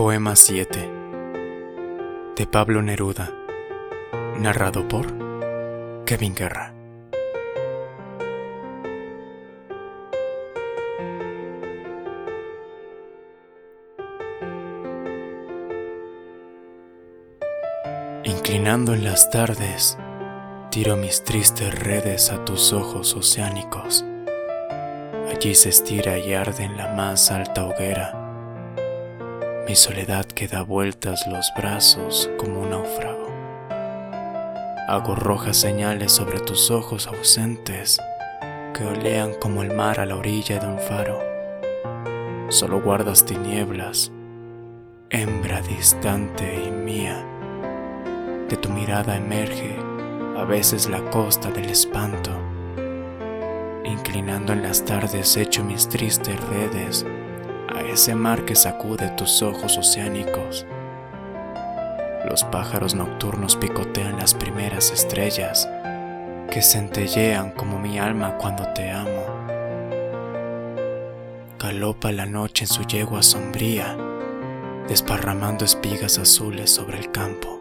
Poema 7 de Pablo Neruda, narrado por Kevin Guerra. Inclinando en las tardes, tiro mis tristes redes a tus ojos oceánicos. Allí se estira y arde en la más alta hoguera mi soledad que da vueltas los brazos como un náufrago. Hago rojas señales sobre tus ojos ausentes que olean como el mar a la orilla de un faro. Solo guardas tinieblas, hembra distante y mía. De tu mirada emerge a veces la costa del espanto. Inclinando en las tardes echo mis tristes redes a ese mar que sacude tus ojos oceánicos. Los pájaros nocturnos picotean las primeras estrellas que centellean como mi alma cuando te amo. Galopa la noche en su yegua sombría, desparramando espigas azules sobre el campo.